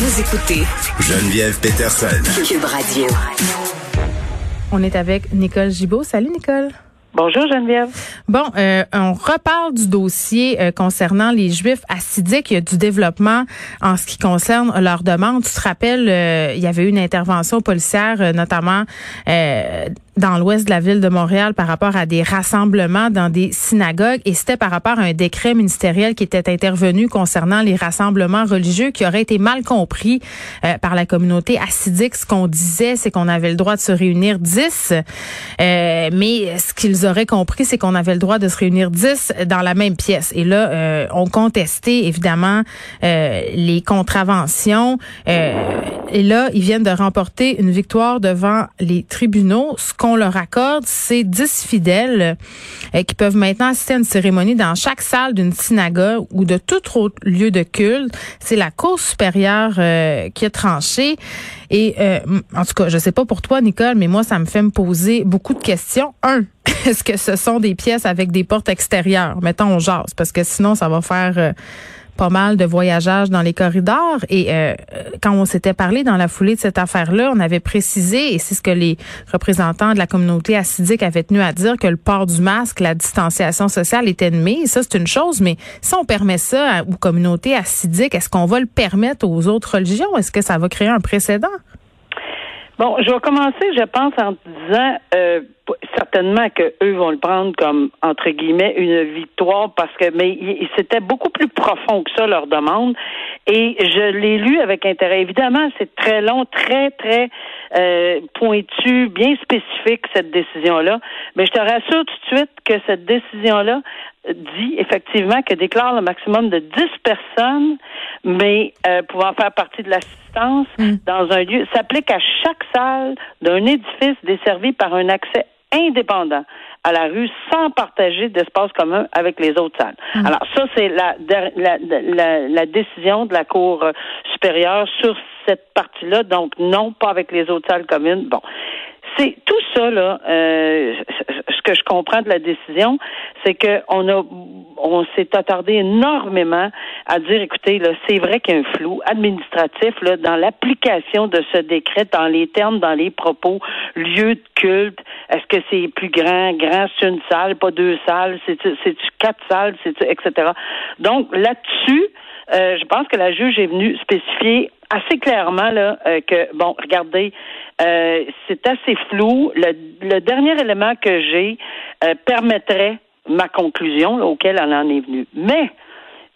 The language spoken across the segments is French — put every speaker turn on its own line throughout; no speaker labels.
Vous écoutez
Geneviève Peterson.
Cube Radio.
On est avec Nicole Gibault. Salut Nicole.
Bonjour Geneviève.
Bon, euh, on reparle du dossier euh, concernant les Juifs assidiques. Il y a du développement en ce qui concerne leur demande. Tu te rappelles, euh, il y avait eu une intervention policière, euh, notamment dans l'ouest de la ville de Montréal par rapport à des rassemblements dans des synagogues et c'était par rapport à un décret ministériel qui était intervenu concernant les rassemblements religieux qui aurait été mal compris euh, par la communauté assidique. Ce qu'on disait, c'est qu'on avait le droit de se réunir 10, euh, mais ce qu'ils auraient compris, c'est qu'on avait le droit de se réunir 10 dans la même pièce. Et là, euh, on contestait évidemment euh, les contraventions. et là, ils viennent de remporter une victoire devant les tribunaux. Qu'on leur accorde, c'est 10 fidèles euh, qui peuvent maintenant assister à une cérémonie dans chaque salle d'une synagogue ou de tout autre lieu de culte. C'est la Cour supérieure euh, qui a tranché. Et euh, en tout cas, je sais pas pour toi, Nicole, mais moi, ça me fait me poser beaucoup de questions. Un, est-ce que ce sont des pièces avec des portes extérieures? Mettons, on jase, parce que sinon, ça va faire pas mal de voyageage dans les corridors. Et euh, quand on s'était parlé dans la foulée de cette affaire-là, on avait précisé, et c'est ce que les représentants de la communauté assidique avaient tenu à dire, que le port du masque, la distanciation sociale est ennemie. Ça, c'est une chose, mais si on permet ça aux communautés assidiques, est-ce qu'on va le permettre aux autres religions? Est-ce que ça va créer un précédent?
Bon, je vais commencer, je pense, en disant euh, certainement que eux vont le prendre comme entre guillemets une victoire parce que mais c'était beaucoup plus profond que ça leur demande et je l'ai lu avec intérêt. Évidemment, c'est très long, très très euh, pointu, bien spécifique cette décision là. Mais je te rassure tout de suite que cette décision là dit effectivement que déclare le maximum de 10 personnes, mais euh, pouvant faire partie de l'assistance mm. dans un lieu, s'applique à chaque salle d'un édifice desservi par un accès indépendant à la rue sans partager d'espace commun avec les autres salles. Mm. Alors ça, c'est la, la, la, la, décision de la Cour supérieure sur cette partie-là. Donc non, pas avec les autres salles communes. Bon. C'est tout ça, là, euh, ce que je comprends de la décision, c'est qu'on a on s'est attardé énormément à dire, écoutez, là, c'est vrai qu'il y a un flou administratif là, dans l'application de ce décret, dans les termes, dans les propos, lieu de culte. Est-ce que c'est plus grand, grand, c'est une salle, pas deux salles, c'est c'est quatre salles, c'est etc. Donc là-dessus, je pense que la juge est venue spécifier assez clairement là euh, que bon, regardez, euh, c'est assez flou. Le, le, dernier élément que j'ai permettrait ma conclusion auquel elle en est venue. Mais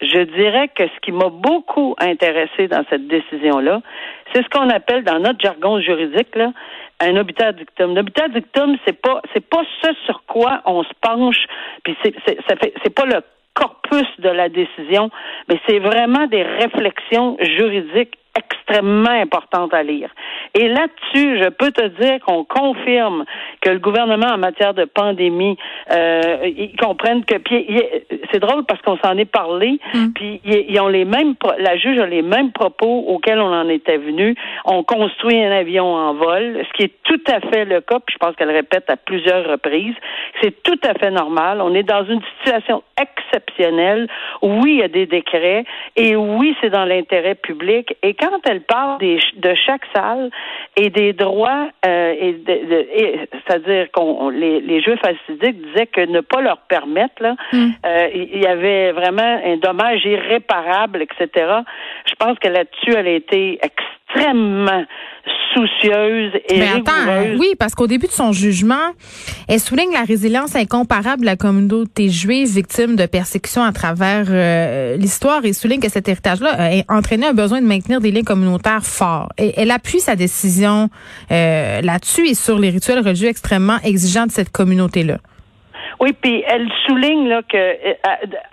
je dirais que ce qui m'a beaucoup intéressé dans cette décision-là, c'est ce qu'on appelle dans notre jargon juridique là, un obiter dictum. L'obiter dictum, c'est pas c'est pas ce sur quoi on se penche, puis c'est c'est pas le de la décision, mais c'est vraiment des réflexions juridiques extrêmement importantes à lire. Et là-dessus, je peux te dire qu'on confirme que le gouvernement en matière de pandémie, euh, ils comprennent que c'est drôle parce qu'on s'en est parlé, mm. puis ils, ont les mêmes, la juge a les mêmes propos auxquels on en était venu. On construit un avion en vol, ce qui est tout à fait le cas, puis je pense qu'elle répète à plusieurs reprises. C'est tout à fait normal. On est dans une situation exceptionnelle. Oui, il y a des décrets, et oui, c'est dans l'intérêt public. Et quand elle parle des, de chaque salle, et des droits, euh, et, c'est-à-dire qu'on les, les Juifs assidiques disaient que ne pas leur permettre, là, hmm. euh, il y avait vraiment un dommage irréparable, etc. Je pense que là-dessus, elle a été extrêmement soucieuse et Mais attends,
oui, parce qu'au début de son jugement, elle souligne la résilience incomparable de la communauté juive victime de persécutions à travers euh, l'histoire et souligne que cet héritage-là a entraîné un besoin de maintenir des liens communautaires forts. Et elle appuie sa décision euh, là-dessus et sur les rituels religieux extrêmement exigeants de cette communauté-là.
Oui, puis elle souligne là que euh,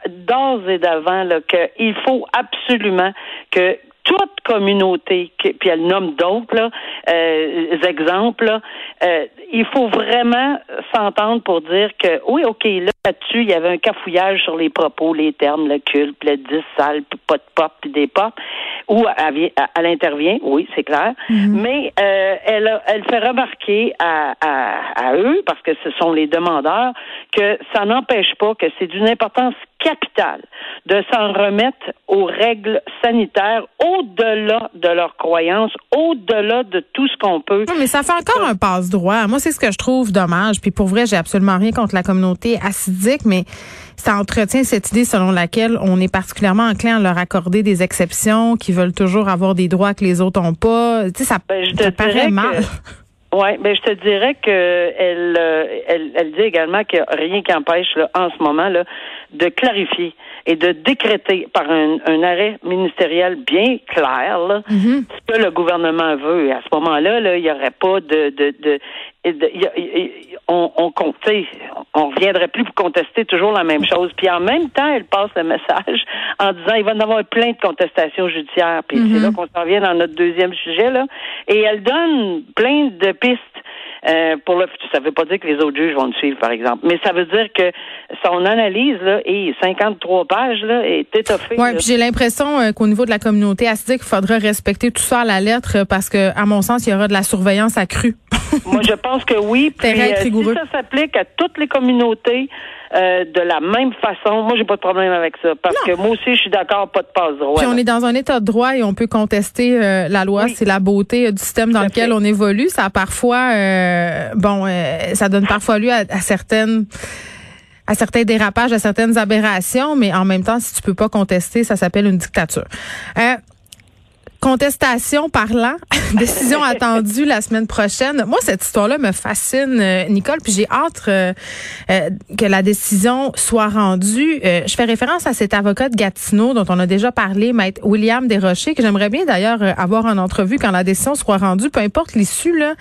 d'ores et d'avant là qu'il faut absolument que toute communauté, puis elle nomme d'autres euh, exemples, là, euh, il faut vraiment s'entendre pour dire que oui, ok, là, là-dessus, il y avait un cafouillage sur les propos, les termes, le culte, le 10 sale, puis pas de pop, puis des pop, où elle, elle intervient, oui, c'est clair,
Mhm.
mais euh, elle, elle fait remarquer à, à, à eux, parce que ce sont les demandeurs, que ça n'empêche pas que c'est d'une importance capitale de s'en remettre aux règles sanitaires au-delà de leurs croyances, au-delà de tout ce qu'on peut.
Oui, mais ça fait encore un passe-droit. Moi, c'est ce que je trouve dommage. Puis pour vrai, j'ai absolument rien contre la communauté acidique, mais ça entretient cette idée selon laquelle on est particulièrement enclin à leur accorder des exceptions, qui veulent toujours avoir des droits que les autres n'ont pas. Tu sais, ça,
Ben, je te
ça paraît
que-
mal.
Oui, ben je te dirais que elle, euh, elle, elle dit également qu'il n'y a rien qui empêche là, en ce moment là, de clarifier et de décréter par un, un arrêt ministériel bien clair là,
Mhm.
ce que le gouvernement veut. Et à ce moment-là, là, il n'y aurait pas de, de, de, on, on on reviendrait plus pour contester toujours la même chose. Puis en même temps, elle passe le message en disant il va y en avoir plein de contestations judiciaires. Puis c'est là qu'on s'en vient dans notre deuxième sujet là. Et elle donne plein de pistes. euh, pour le futur. Ça veut pas dire que les autres juges vont le suivre, par exemple. Mais ça veut dire que son analyse, là, et 53 pages, là, est étoffée. Là.
puis j'ai l'impression euh, qu'au niveau de la communauté acidique, il faudrait respecter tout ça à la lettre parce que, à mon sens, il y aura de la surveillance accrue.
Moi, je pense que oui. Puis, euh, si ça s'applique à toutes les communautés euh, de la même façon, moi, j'ai pas de problème avec ça. Parce que moi aussi, je suis d'accord, pas de passe droit.
Puis on est dans un état de droit et on peut contester euh, la loi.
Oui.
C'est la beauté euh, du système dans lequel
fait.
on évolue. Ça a parfois, euh, bon, euh, ça donne parfois lieu à, à certaines à certains dérapages, à certaines aberrations, mais en même temps, si tu peux pas contester, ça s'appelle une dictature. Euh, Contestation parlant, décision attendue la semaine prochaine. Moi, cette histoire-là me fascine, euh, Nicole, puis j'ai hâte euh, euh, que la décision soit rendue. Euh, je fais référence à cet avocat de Gatineau dont on a déjà parlé, maître William Desrochers, que j'aimerais bien d'ailleurs euh, avoir en entrevue quand la décision soit rendue, peu importe l'issue, là,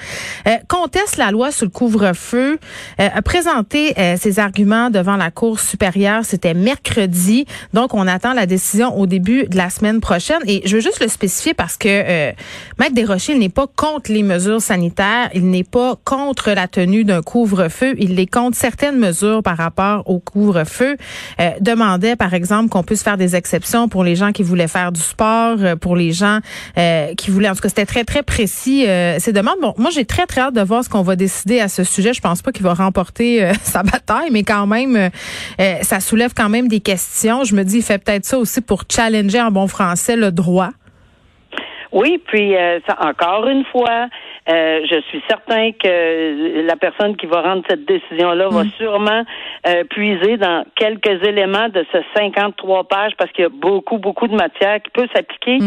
conteste la loi sur le couvre-feu, a présenté ses arguments devant la Cour supérieure. C'était mercredi, donc on attend la décision au début de la semaine prochaine. Et je veux juste le spécifier parce que euh, Maître Desrochers, il n'est pas contre les mesures sanitaires, il n'est pas contre la tenue d'un couvre-feu, il est contre certaines mesures par rapport au couvre-feu. Euh, demandait, par exemple, qu'on puisse faire des exceptions pour les gens qui voulaient faire du sport, euh, pour les gens euh, qui voulaient, en tout cas, c'était très, très précis, euh, ces demandes. Bon, moi, j'ai très, très hâte de voir ce qu'on va décider à ce sujet. Je pense pas qu'il va remporter euh, sa bataille, mais quand même, euh, ça soulève quand même des questions. Je me dis, il fait peut-être ça aussi pour challenger en bon français le droit.
Oui, puis euh, ça, encore une fois, euh, je suis certain que la personne qui va rendre cette décision-là va sûrement euh, puiser dans quelques éléments de ce 53 pages parce qu'il y a beaucoup, beaucoup de matière qui peut s'appliquer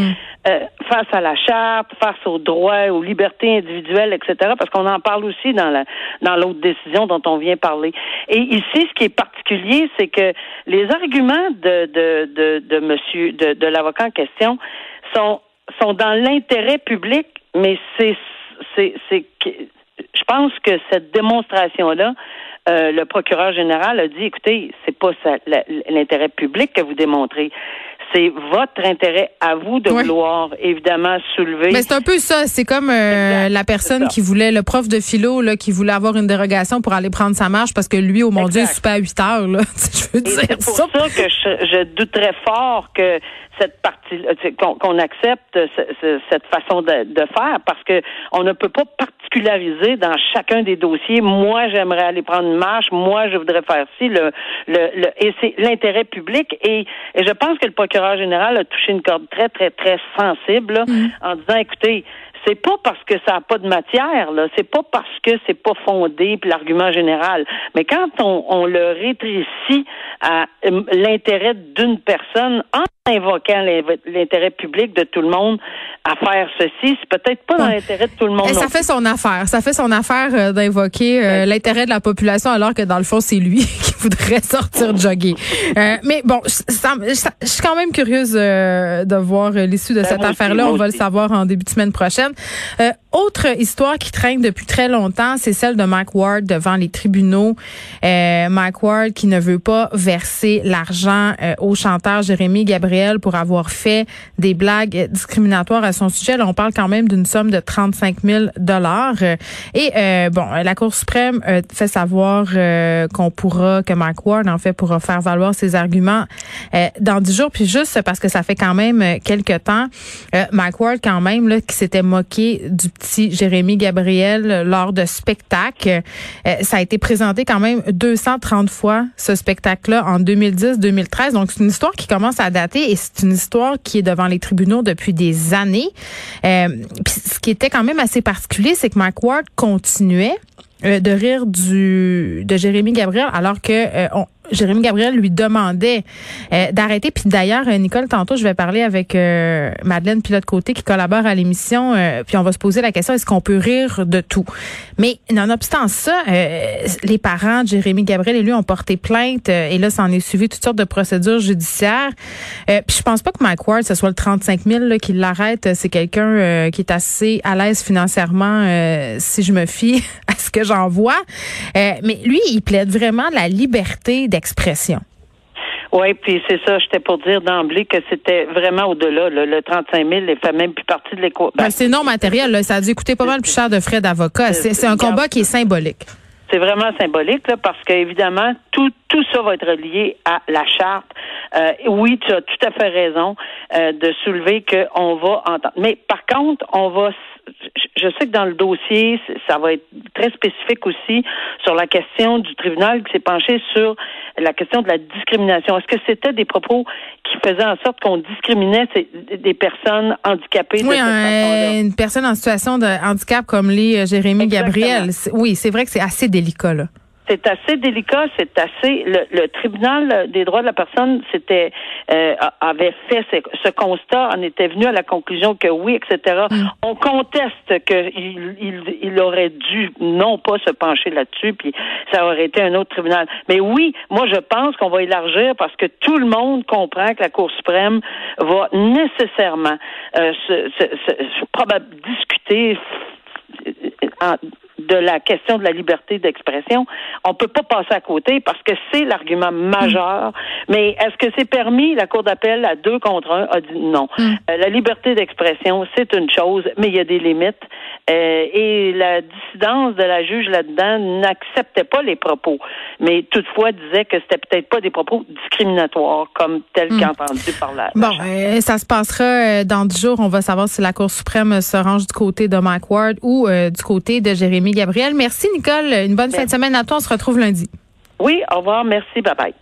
euh, face à la charte, face aux droits, aux libertés individuelles, etc. Parce qu'on en parle aussi dans la dans l'autre décision dont on vient parler. Et ici, ce qui est particulier, c'est que les arguments de de de, de monsieur de, de l'avocat en question sont sont dans l'intérêt public, mais c'est c'est c'est je pense que cette démonstration là euh, le procureur général a dit écoutez, c'est pas ça, l'intérêt public que vous démontrez, c'est votre intérêt à vous de
Ouais.
vouloir évidemment soulever.
Mais c'est un peu ça. C'est comme euh, la personne qui voulait, le prof de philo, là, qui voulait avoir une dérogation pour aller prendre sa marche parce que lui, au mon Dieu, il soupait à 8 heures. Là. je veux dire
c'est pour
ça.
ça, que je, je douterais fort que cette partie qu'on accepte ce- ce- cette façon de, de faire parce que on ne peut pas particulariser dans chacun des dossiers. Moi, j'aimerais aller prendre une marche. Moi, je voudrais faire ci. Le, le, le et c'est l'intérêt public. Et, et je pense que le procureur général a touché une corde très, très, très sensible là, en disant, écoutez, c'est pas parce que ça n'a pas de matière, là. C'est pas parce que c'est pas fondé, puis l'argument général. Mais quand on, on le rétrécit à euh, l'intérêt d'une personne en invoquant l'in- l'intérêt public de tout le monde à faire ceci, c'est peut-être pas dans l'intérêt de tout le monde.
Et
non
ça fait son affaire. Ça fait son affaire euh, d'invoquer euh, l'intérêt de la population alors que dans le fond, c'est lui qui voudrait sortir jogger. Euh, mais bon, je suis quand même curieuse euh, de voir euh, l'issue de
Ben,
cette affaire-là. On va le savoir en début de semaine prochaine. Euh, autre histoire qui traîne depuis très longtemps, c'est celle de Mike Ward devant les tribunaux. Mike Ward qui ne veut pas verser l'argent au chanteur Jérémy Gabriel pour avoir fait des blagues discriminatoires à son sujet. Là, on parle quand même d'une somme de 35 000 dollars. Et bon, la Cour suprême fait savoir qu'on pourra, que Mike Ward en fait pourra faire valoir ses arguments euh, dans 10 jours. Puis juste parce que ça fait quand même euh, quelques temps, euh, Mike Ward quand même là qui s'était moqué du petit Jérémy Gabriel euh, lors de spectacles. Ça a été présenté quand même 230 fois ce spectacle-là en 2010-2013. Donc c'est une histoire qui commence à dater et c'est une histoire qui est devant les tribunaux depuis des années. Puis ce qui était quand même assez particulier, c'est que Mike Ward continuait de rire du de Jérémy Gabriel alors que euh, on- Jérémy Gabriel lui demandait euh, d'arrêter. Puis d'ailleurs, euh, Nicole, tantôt, je vais parler avec euh, Madeleine Pilote-Côté qui collabore à l'émission. euh, puis on va se poser la question, est-ce qu'on peut rire de tout? Mais nonobstant ça, euh, les parents de Jérémy Gabriel et lui ont porté plainte. euh, et là, ça en est suivi toutes sortes de procédures judiciaires. Puis je pense pas que Mike Ward, ce soit le 35 000 là, qui l'arrête. C'est quelqu'un qui est assez à l'aise financièrement, si je me fie à ce que j'en vois. Mais lui, il plaide vraiment la liberté d'expression.
Oui, puis c'est ça, j'étais pour dire d'emblée que c'était vraiment au-delà. là. Le 35 000 ne fait même plus partie de l'équation.
Ben, c'est non matériel. Là. Ça a dû coûter pas mal plus cher de frais d'avocat. C'est c'est un combat qui est symbolique.
C'est vraiment symbolique là, parce qu'évidemment, tout, tout ça va être relié à la charte. Euh, oui, tu as tout à fait raison euh, de soulever qu'on va entendre. Mais par contre, on va. Je sais que dans le dossier, ça va être très spécifique aussi sur la question du tribunal qui s'est penché sur la question de la discrimination. Est-ce que c'était des propos qui faisaient en sorte qu'on discriminait des personnes handicapées de
Oui,
cette façon-là?
un- une personne en situation de handicap comme les euh, Jérémy
Exactement.
Gabriel. Oui, c'est vrai que c'est assez délicat. Là.
C'est assez délicat, c'est assez. Le, le tribunal des droits de la personne s'était euh, avait fait ce, ce constat, en était venu à la conclusion que oui, etc. On conteste qu'il il, il aurait dû non pas se pencher là-dessus, puis ça aurait été un autre tribunal. Mais oui, moi je pense qu'on va élargir parce que tout le monde comprend que la Cour suprême va nécessairement euh, se, se, se- probab- discuter en- de la question de la liberté d'expression, on peut pas passer à côté parce que c'est l'argument majeur. Mais est-ce que c'est permis? La Cour d'appel à deux contre un a dit non. Euh, la liberté d'expression, c'est une chose, mais il y a des limites. Euh, et la dissidence de la juge là-dedans n'acceptait pas les propos, mais toutefois disait que c'était peut-être pas des propos discriminatoires comme tel qu'entendu par la. la
Bon, euh, ça se passera dans dix jours. On va savoir si la Cour suprême se range du côté de Mike Ward ou du côté de Jérémy Gabriel. Merci, Nicole. Une bonne fin de semaine à toi. On se retrouve lundi.
Oui, au revoir, merci, bye bye.